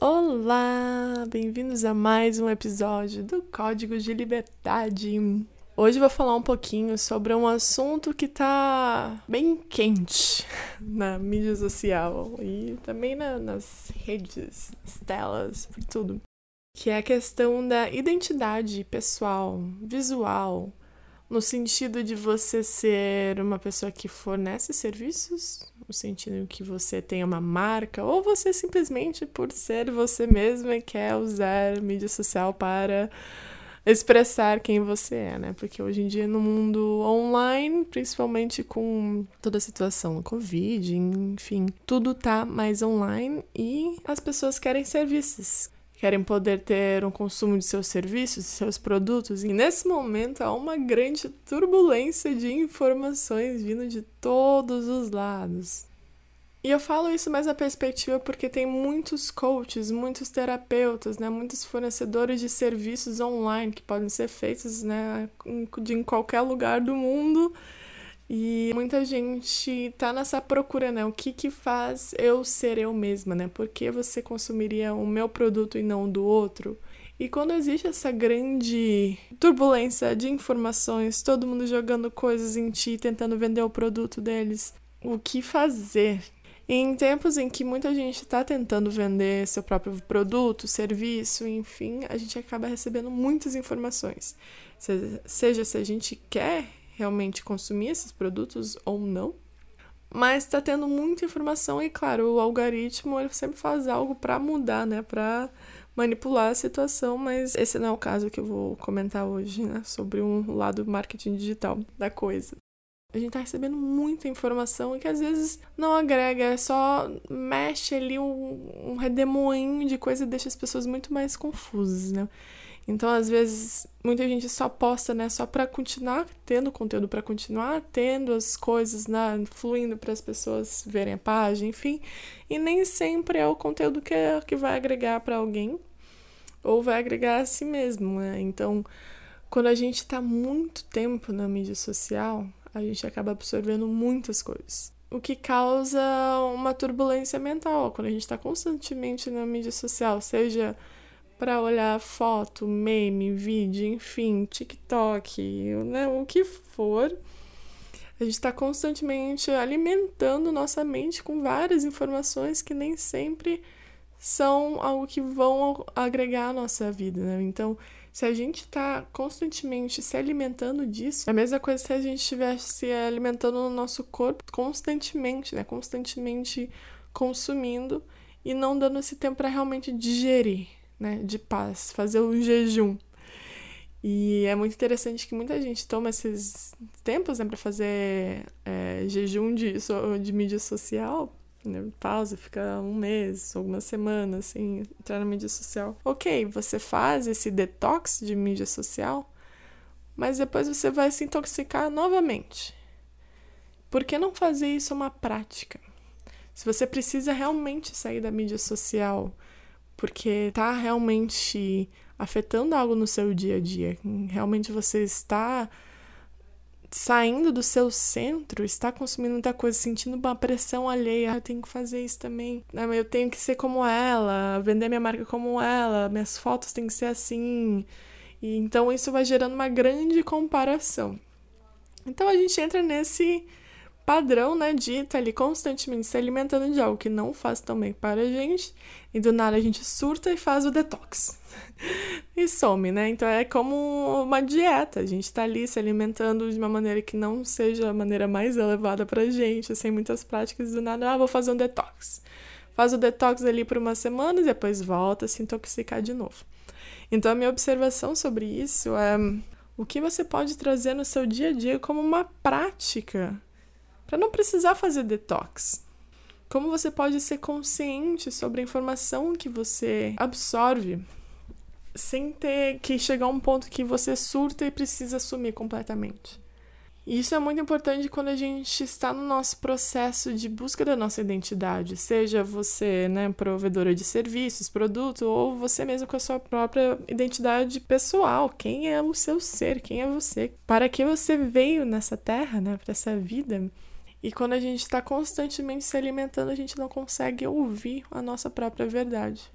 Olá, bem-vindos a mais um episódio do Código de Liberdade. Hoje vou falar um pouquinho sobre um assunto que tá bem quente na mídia social e também na, nas redes, nas telas, tudo. Que é a questão da identidade pessoal, visual, no sentido de você ser uma pessoa que fornece serviços, no sentido que você tem uma marca, ou você simplesmente, por ser você mesma, quer usar mídia social para expressar quem você é, né? Porque hoje em dia, no mundo online, principalmente com toda a situação Covid, enfim, tudo tá mais online e as pessoas querem serviços querem poder ter um consumo de seus serviços, de seus produtos. E nesse momento há uma grande turbulência de informações vindo de todos os lados. E eu falo isso mais na perspectiva porque tem muitos coaches, muitos terapeutas, né, muitos fornecedores de serviços online que podem ser feitos né, de em qualquer lugar do mundo e muita gente tá nessa procura, né? O que que faz eu ser eu mesma, né? Por que você consumiria o meu produto e não o do outro? E quando existe essa grande turbulência de informações, todo mundo jogando coisas em ti, tentando vender o produto deles, o que fazer? Em tempos em que muita gente está tentando vender seu próprio produto, serviço, enfim, a gente acaba recebendo muitas informações. Seja se a gente quer realmente consumir esses produtos ou não. Mas está tendo muita informação e, claro, o algoritmo ele sempre faz algo para mudar, né? Para manipular a situação, mas esse não é o caso que eu vou comentar hoje, né? Sobre um lado marketing digital da coisa. A gente tá recebendo muita informação e que às vezes não agrega, é só mexe ali um, um redemoinho de coisa e deixa as pessoas muito mais confusas, né? Então, às vezes, muita gente só posta, né, só para continuar tendo conteúdo, para continuar tendo as coisas né, fluindo para as pessoas verem a página, enfim. E nem sempre é o conteúdo que, é, que vai agregar para alguém ou vai agregar a si mesmo, né? Então, quando a gente está muito tempo na mídia social, a gente acaba absorvendo muitas coisas. O que causa uma turbulência mental quando a gente está constantemente na mídia social, seja para olhar foto, meme, vídeo, enfim, TikTok, né, o que for. A gente está constantemente alimentando nossa mente com várias informações que nem sempre são algo que vão agregar à nossa vida, né? Então, se a gente está constantemente se alimentando disso, é a mesma coisa se a gente estivesse se alimentando no nosso corpo constantemente, né? Constantemente consumindo e não dando esse tempo para realmente digerir né, de paz, fazer um jejum. E é muito interessante que muita gente toma esses tempos né, para fazer é, jejum de, de mídia social. Né, pausa, fica um mês, algumas semanas, assim, entrar na mídia social. Ok, você faz esse detox de mídia social, mas depois você vai se intoxicar novamente. Por que não fazer isso uma prática? Se você precisa realmente sair da mídia social, porque tá realmente afetando algo no seu dia a dia. Realmente você está saindo do seu centro, está consumindo muita coisa, sentindo uma pressão alheia. Ah, eu tenho que fazer isso também. Ah, eu tenho que ser como ela, vender minha marca como ela, minhas fotos têm que ser assim. E então isso vai gerando uma grande comparação. Então a gente entra nesse padrão, né, de estar ali constantemente se alimentando de algo que não faz tão bem para a gente, e do nada a gente surta e faz o detox. e some, né? Então é como uma dieta, a gente tá ali se alimentando de uma maneira que não seja a maneira mais elevada pra gente, sem muitas práticas, do nada, ah, vou fazer um detox. Faz o detox ali por umas semanas e depois volta a se intoxicar de novo. Então a minha observação sobre isso é o que você pode trazer no seu dia a dia como uma prática para não precisar fazer detox. Como você pode ser consciente sobre a informação que você absorve sem ter que chegar a um ponto que você surta e precisa assumir completamente. E isso é muito importante quando a gente está no nosso processo de busca da nossa identidade, seja você, né, provedora de serviços, produto, ou você mesmo com a sua própria identidade pessoal. Quem é o seu ser? Quem é você? Para que você veio nessa terra, né, para essa vida? E quando a gente está constantemente se alimentando, a gente não consegue ouvir a nossa própria verdade.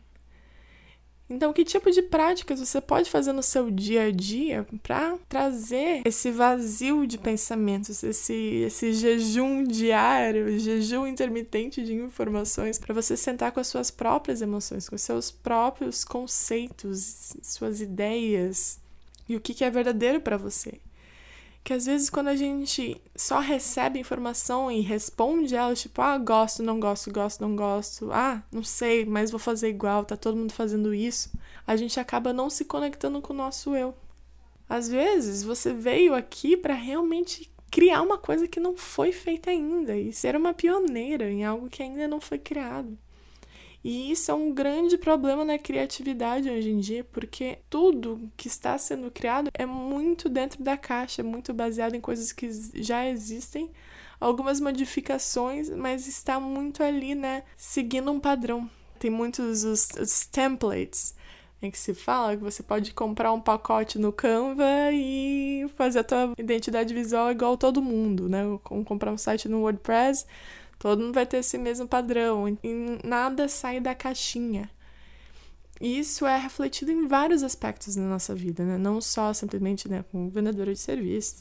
Então, que tipo de práticas você pode fazer no seu dia a dia para trazer esse vazio de pensamentos, esse, esse jejum diário, jejum intermitente de informações, para você sentar com as suas próprias emoções, com seus próprios conceitos, suas ideias e o que, que é verdadeiro para você? Que às vezes quando a gente só recebe informação e responde ela, tipo, ah, gosto, não gosto, gosto, não gosto, ah, não sei, mas vou fazer igual, tá todo mundo fazendo isso, a gente acaba não se conectando com o nosso eu. Às vezes você veio aqui para realmente criar uma coisa que não foi feita ainda e ser uma pioneira em algo que ainda não foi criado. E isso é um grande problema na criatividade hoje em dia, porque tudo que está sendo criado é muito dentro da caixa, é muito baseado em coisas que já existem, algumas modificações, mas está muito ali, né, seguindo um padrão. Tem muitos os, os templates em que se fala que você pode comprar um pacote no Canva e fazer a tua identidade visual igual todo mundo, né? Como comprar um site no WordPress, Todo mundo vai ter esse mesmo padrão e nada sai da caixinha. Isso é refletido em vários aspectos na nossa vida, né? Não só simplesmente né, como vendedora de serviços,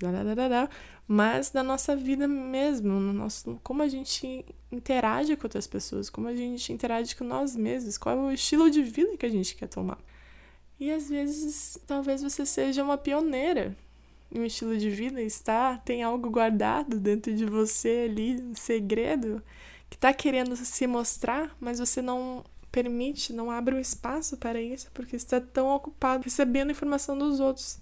mas na nossa vida mesmo, no nosso, como a gente interage com outras pessoas, como a gente interage com nós mesmos, qual é o estilo de vida que a gente quer tomar. E às vezes, talvez você seja uma pioneira um estilo de vida está, tem algo guardado dentro de você ali, um segredo que está querendo se mostrar, mas você não permite, não abre um espaço para isso porque está tão ocupado recebendo informação dos outros.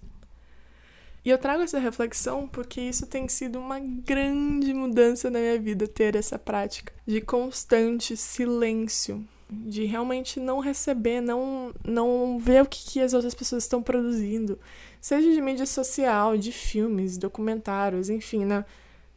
E eu trago essa reflexão porque isso tem sido uma grande mudança na minha vida ter essa prática de constante silêncio, de realmente não receber, não não ver o que, que as outras pessoas estão produzindo, seja de mídia social, de filmes, documentários, enfim, né?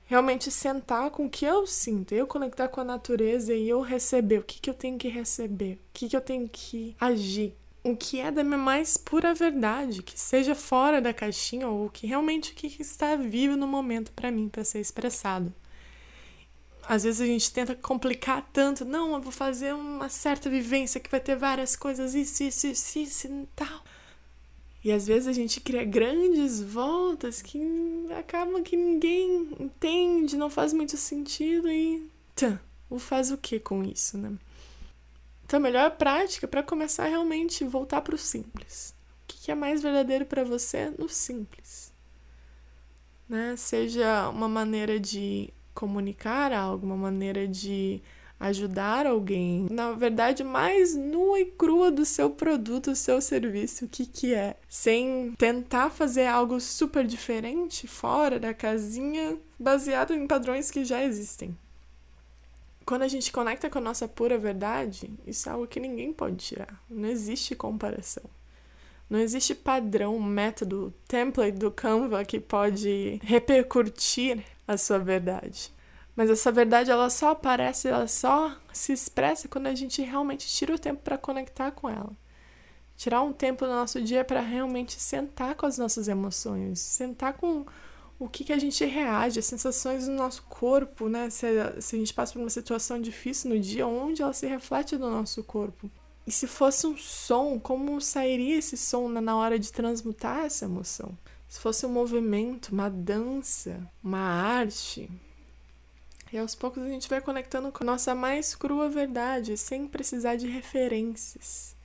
Realmente sentar com o que eu sinto, eu conectar com a natureza e eu receber o que, que eu tenho que receber, o que, que eu tenho que agir, o que é da minha mais pura verdade, que seja fora da caixinha ou que realmente o que está vivo no momento para mim, para ser expressado. Às vezes a gente tenta complicar tanto, não, eu vou fazer uma certa vivência que vai ter várias coisas, isso, isso, isso, isso e tal. E às vezes a gente cria grandes voltas que acabam que ninguém entende, não faz muito sentido e. Tã, o faz o que com isso, né? Então, a melhor prática para começar realmente voltar para o simples. O que é mais verdadeiro para você no simples? Né? Seja uma maneira de comunicar algo, uma maneira de ajudar alguém, na verdade, mais nua e crua do seu produto, do seu serviço, o que que é, sem tentar fazer algo super diferente, fora da casinha, baseado em padrões que já existem. Quando a gente conecta com a nossa pura verdade, isso é algo que ninguém pode tirar. Não existe comparação. Não existe padrão, método, template do Canva que pode repercutir a sua verdade. Mas essa verdade ela só aparece, ela só se expressa quando a gente realmente tira o tempo para conectar com ela. Tirar um tempo do nosso dia para realmente sentar com as nossas emoções, sentar com o que, que a gente reage, as sensações do nosso corpo, né? Se, se a gente passa por uma situação difícil no dia, onde ela se reflete no nosso corpo. E se fosse um som, como sairia esse som na hora de transmutar essa emoção? Se fosse um movimento, uma dança, uma arte, e aos poucos a gente vai conectando com a nossa mais crua verdade, sem precisar de referências,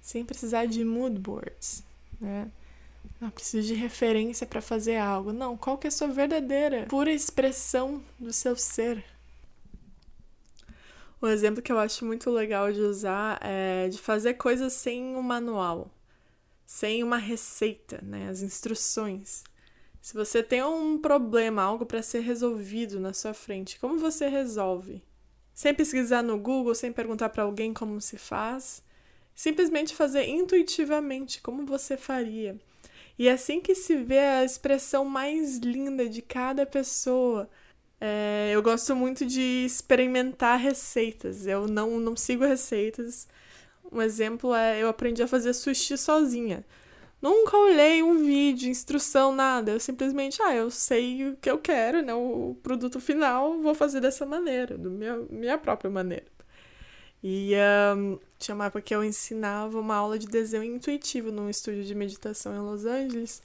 sem precisar de mood boards, né? Não preciso de referência para fazer algo. Não, qual que é a sua verdadeira, pura expressão do seu ser? Um exemplo que eu acho muito legal de usar é de fazer coisas sem um manual, sem uma receita, né? As instruções. Se você tem um problema, algo para ser resolvido na sua frente, como você resolve? Sem pesquisar no Google, sem perguntar para alguém como se faz, simplesmente fazer intuitivamente como você faria. E assim que se vê a expressão mais linda de cada pessoa. É, eu gosto muito de experimentar receitas. Eu não, não sigo receitas. Um exemplo é eu aprendi a fazer sushi sozinha. Nunca olhei um vídeo, instrução, nada. Eu simplesmente, ah, eu sei o que eu quero, né? O produto final, vou fazer dessa maneira, da minha, minha própria maneira. E um, tinha uma época que eu ensinava uma aula de desenho intuitivo num estúdio de meditação em Los Angeles,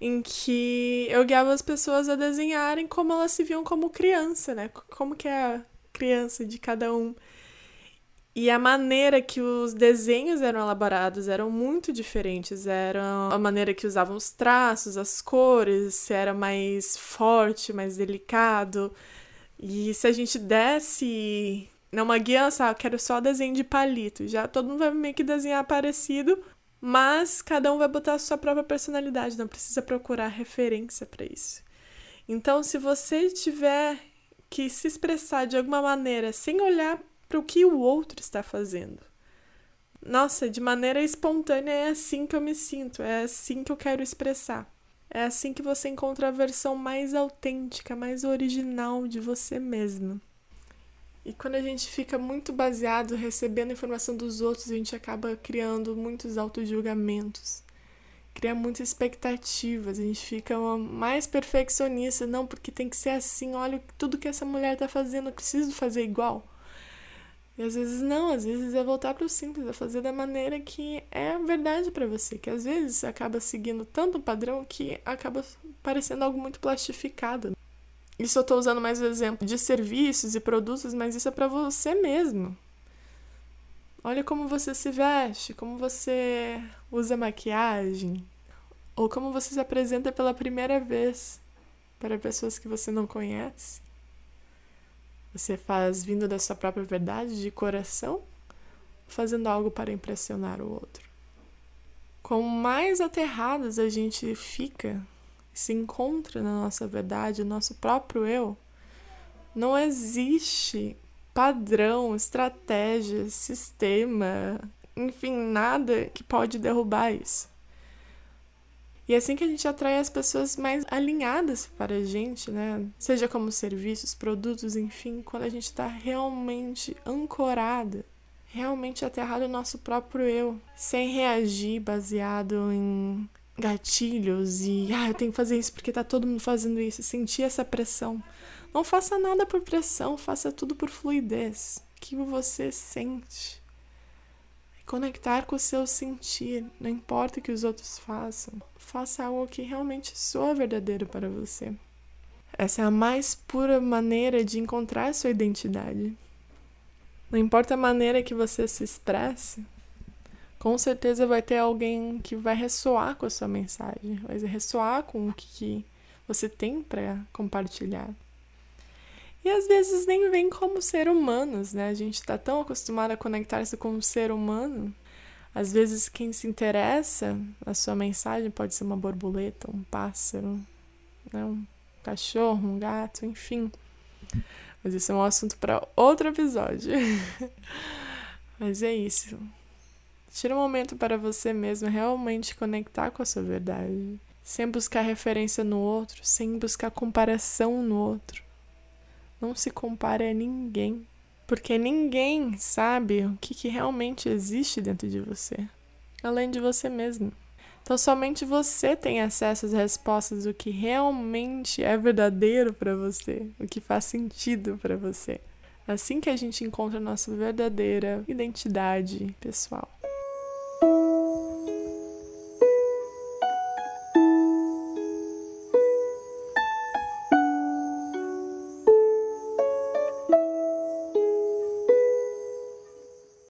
em que eu guiava as pessoas a desenharem como elas se viam como criança, né? Como que é a criança de cada um. E a maneira que os desenhos eram elaborados eram muito diferentes. Era a maneira que usavam os traços, as cores, se era mais forte, mais delicado. E se a gente desse numa guia, sabe, quero só desenho de palito. Já todo mundo vai meio que desenhar parecido, mas cada um vai botar a sua própria personalidade, não precisa procurar referência para isso. Então, se você tiver que se expressar de alguma maneira sem olhar para o que o outro está fazendo. Nossa, de maneira espontânea é assim que eu me sinto, é assim que eu quero expressar. É assim que você encontra a versão mais autêntica, mais original de você mesmo. E quando a gente fica muito baseado recebendo informação dos outros, a gente acaba criando muitos auto-julgamentos, cria muitas expectativas, a gente fica mais perfeccionista, não, porque tem que ser assim, olha tudo que essa mulher tá fazendo, eu preciso fazer igual. E às vezes não, às vezes é voltar para o simples, é fazer da maneira que é verdade para você, que às vezes acaba seguindo tanto um padrão que acaba parecendo algo muito plastificado. Isso eu estou usando mais o exemplo de serviços e produtos, mas isso é para você mesmo. Olha como você se veste, como você usa maquiagem, ou como você se apresenta pela primeira vez para pessoas que você não conhece. Você faz vindo da sua própria verdade, de coração, fazendo algo para impressionar o outro. Quanto mais aterrados a gente fica se encontra na nossa verdade, nosso próprio eu, não existe padrão, estratégia, sistema, enfim, nada que pode derrubar isso. E é assim que a gente atrai as pessoas mais alinhadas para a gente, né? Seja como serviços, produtos, enfim, quando a gente está realmente ancorada, realmente aterrado no nosso próprio eu, sem reagir baseado em gatilhos e ah, eu tenho que fazer isso porque tá todo mundo fazendo isso, sentir essa pressão. Não faça nada por pressão, faça tudo por fluidez, que você sente. Conectar com o seu sentir, não importa o que os outros façam, faça algo que realmente soa verdadeiro para você. Essa é a mais pura maneira de encontrar sua identidade. Não importa a maneira que você se expresse, com certeza vai ter alguém que vai ressoar com a sua mensagem, vai ressoar com o que você tem para compartilhar. E às vezes nem vem como ser humanos, né? A gente está tão acostumado a conectar-se com o ser humano. Às vezes quem se interessa na sua mensagem pode ser uma borboleta, um pássaro, né? um cachorro, um gato, enfim. Mas isso é um assunto para outro episódio. Mas é isso. Tira um momento para você mesmo realmente conectar com a sua verdade, sem buscar referência no outro, sem buscar comparação no outro. Não se compare a ninguém, porque ninguém sabe o que, que realmente existe dentro de você, além de você mesmo. Então somente você tem acesso às respostas do que realmente é verdadeiro para você, o que faz sentido para você. Assim que a gente encontra a nossa verdadeira identidade pessoal.